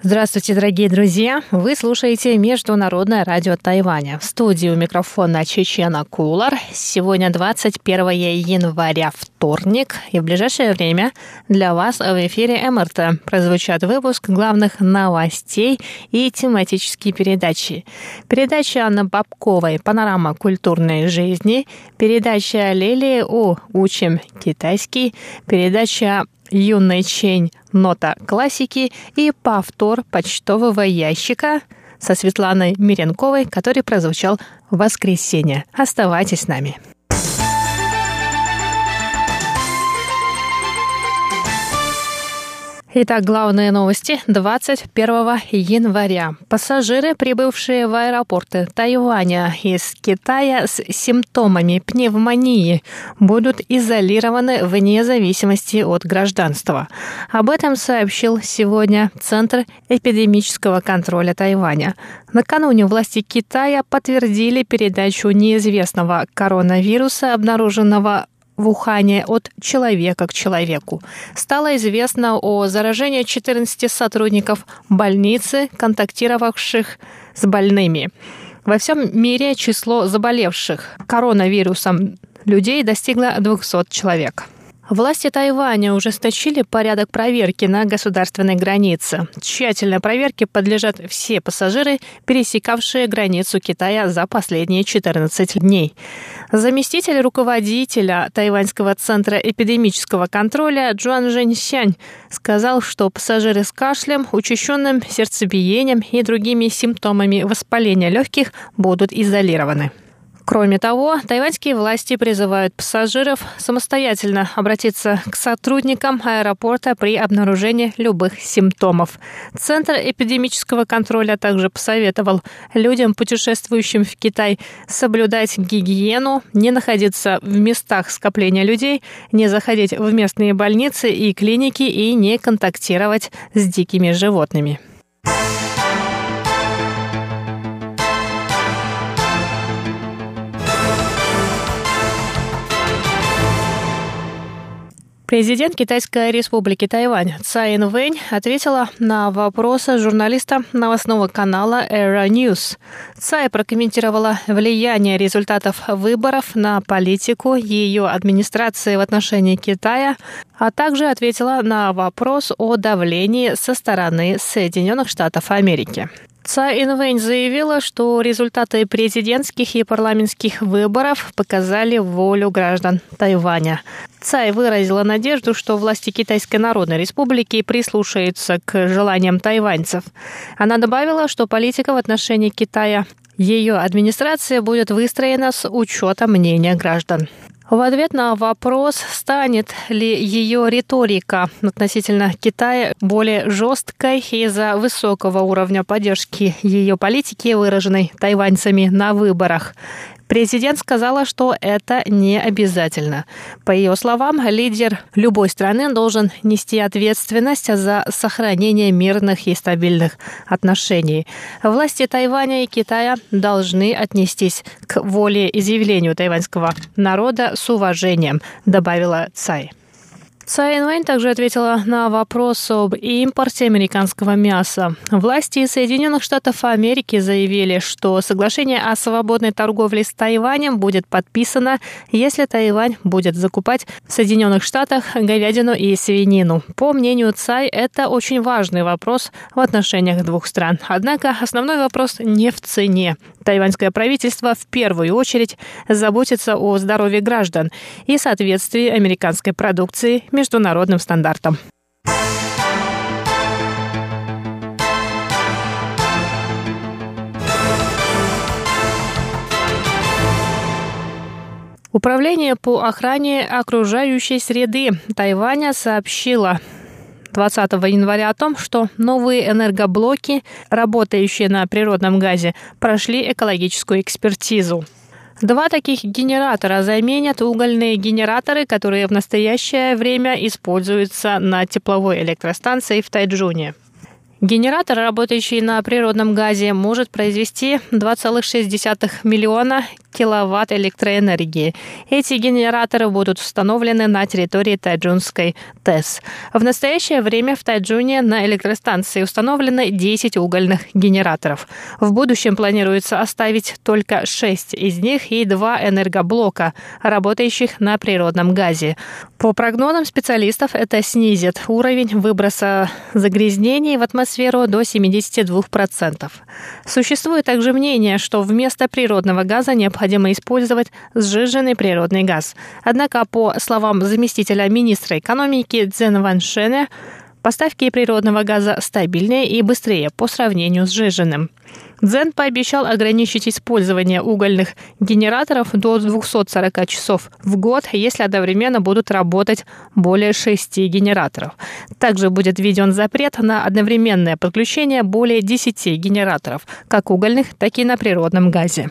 Здравствуйте, дорогие друзья! Вы слушаете Международное радио Тайваня. В студии у микрофона Чечена Кулар. Сегодня 21 января, вторник, и в ближайшее время для вас в эфире МРТ прозвучат выпуск главных новостей и тематические передачи. Передача Анны Бабковой «Панорама культурной жизни», передача Лилии У «Учим китайский», передача юный чень «Нота классики» и повтор почтового ящика со Светланой Миренковой, который прозвучал в воскресенье. Оставайтесь с нами. Итак, главные новости 21 января. Пассажиры, прибывшие в аэропорты Тайваня из Китая с симптомами пневмонии, будут изолированы вне зависимости от гражданства. Об этом сообщил сегодня Центр эпидемического контроля Тайваня. Накануне власти Китая подтвердили передачу неизвестного коронавируса, обнаруженного в Ухане от человека к человеку. Стало известно о заражении 14 сотрудников больницы, контактировавших с больными. Во всем мире число заболевших коронавирусом людей достигло 200 человек. Власти Тайваня ужесточили порядок проверки на государственной границе. Тщательной проверке подлежат все пассажиры, пересекавшие границу Китая за последние 14 дней. Заместитель руководителя Тайваньского центра эпидемического контроля Джуан Жэньсянь сказал, что пассажиры с кашлем, учащенным сердцебиением и другими симптомами воспаления легких будут изолированы. Кроме того, тайваньские власти призывают пассажиров самостоятельно обратиться к сотрудникам аэропорта при обнаружении любых симптомов. Центр эпидемического контроля также посоветовал людям, путешествующим в Китай, соблюдать гигиену, не находиться в местах скопления людей, не заходить в местные больницы и клиники и не контактировать с дикими животными. Президент Китайской республики Тайвань Цай Инвэнь ответила на вопросы журналиста новостного канала Era News. Цай прокомментировала влияние результатов выборов на политику ее администрации в отношении Китая, а также ответила на вопрос о давлении со стороны Соединенных Штатов Америки. Цай Инвэнь заявила, что результаты президентских и парламентских выборов показали волю граждан Тайваня. Цай выразила надежду, что власти Китайской Народной Республики прислушаются к желаниям тайваньцев. Она добавила, что политика в отношении Китая ее администрация будет выстроена с учетом мнения граждан. В ответ на вопрос, станет ли ее риторика относительно Китая более жесткой из-за высокого уровня поддержки ее политики, выраженной тайваньцами на выборах, Президент сказала, что это не обязательно. По ее словам, лидер любой страны должен нести ответственность за сохранение мирных и стабильных отношений. Власти Тайваня и Китая должны отнестись к воле и заявлению тайваньского народа с уважением, добавила Цай. Цай также ответила на вопрос об импорте американского мяса. Власти Соединенных Штатов Америки заявили, что соглашение о свободной торговле с Тайванем будет подписано, если Тайвань будет закупать в Соединенных Штатах говядину и свинину. По мнению Цай, это очень важный вопрос в отношениях двух стран. Однако основной вопрос не в цене. Тайваньское правительство в первую очередь заботится о здоровье граждан и соответствии американской продукции международным стандартам. Управление по охране окружающей среды Тайваня сообщило 20 января о том, что новые энергоблоки, работающие на природном газе, прошли экологическую экспертизу. Два таких генератора заменят угольные генераторы, которые в настоящее время используются на тепловой электростанции в Тайджуне. Генератор, работающий на природном газе, может произвести 2,6 миллиона киловатт электроэнергии. Эти генераторы будут установлены на территории Тайджунской ТЭС. В настоящее время в Тайджуне на электростанции установлено 10 угольных генераторов. В будущем планируется оставить только 6 из них и два энергоблока, работающих на природном газе. По прогнозам специалистов, это снизит уровень выброса загрязнений в атмосферу атмосферу до 72%. Существует также мнение, что вместо природного газа необходимо использовать сжиженный природный газ. Однако, по словам заместителя министра экономики Цзэн Ван Поставки природного газа стабильнее и быстрее по сравнению с сжиженным. Дзен пообещал ограничить использование угольных генераторов до 240 часов в год, если одновременно будут работать более 6 генераторов. Также будет введен запрет на одновременное подключение более 10 генераторов, как угольных, так и на природном газе.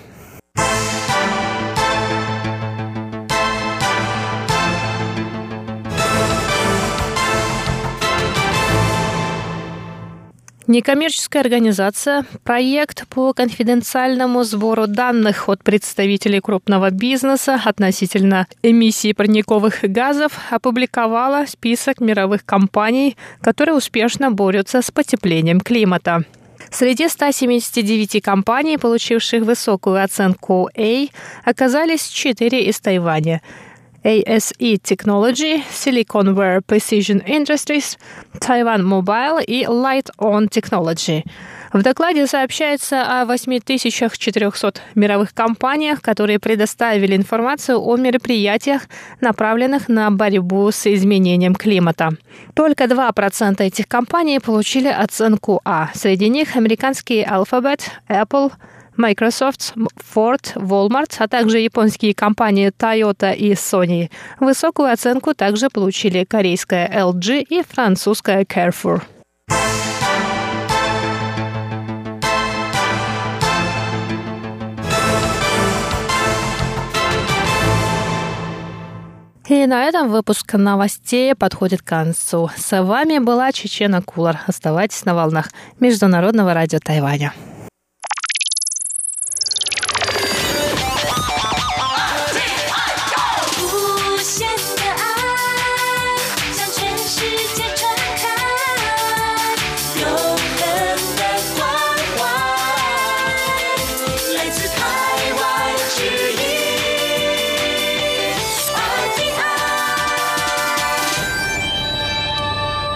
Некоммерческая организация, проект по конфиденциальному сбору данных от представителей крупного бизнеса относительно эмиссии парниковых газов опубликовала список мировых компаний, которые успешно борются с потеплением климата. Среди 179 компаний, получивших высокую оценку A, оказались четыре из Тайваня – ASE Technology, Siliconware Precision Industries, Taiwan Mobile и Light On Technology. В докладе сообщается о 8400 мировых компаниях, которые предоставили информацию о мероприятиях, направленных на борьбу с изменением климата. Только 2% этих компаний получили оценку А. Среди них американские Alphabet, Apple, Microsoft, Ford, Walmart, а также японские компании Toyota и Sony. Высокую оценку также получили корейская LG и французская Carrefour. И на этом выпуск новостей подходит к концу. С вами была Чечена Кулар. Оставайтесь на волнах Международного радио Тайваня.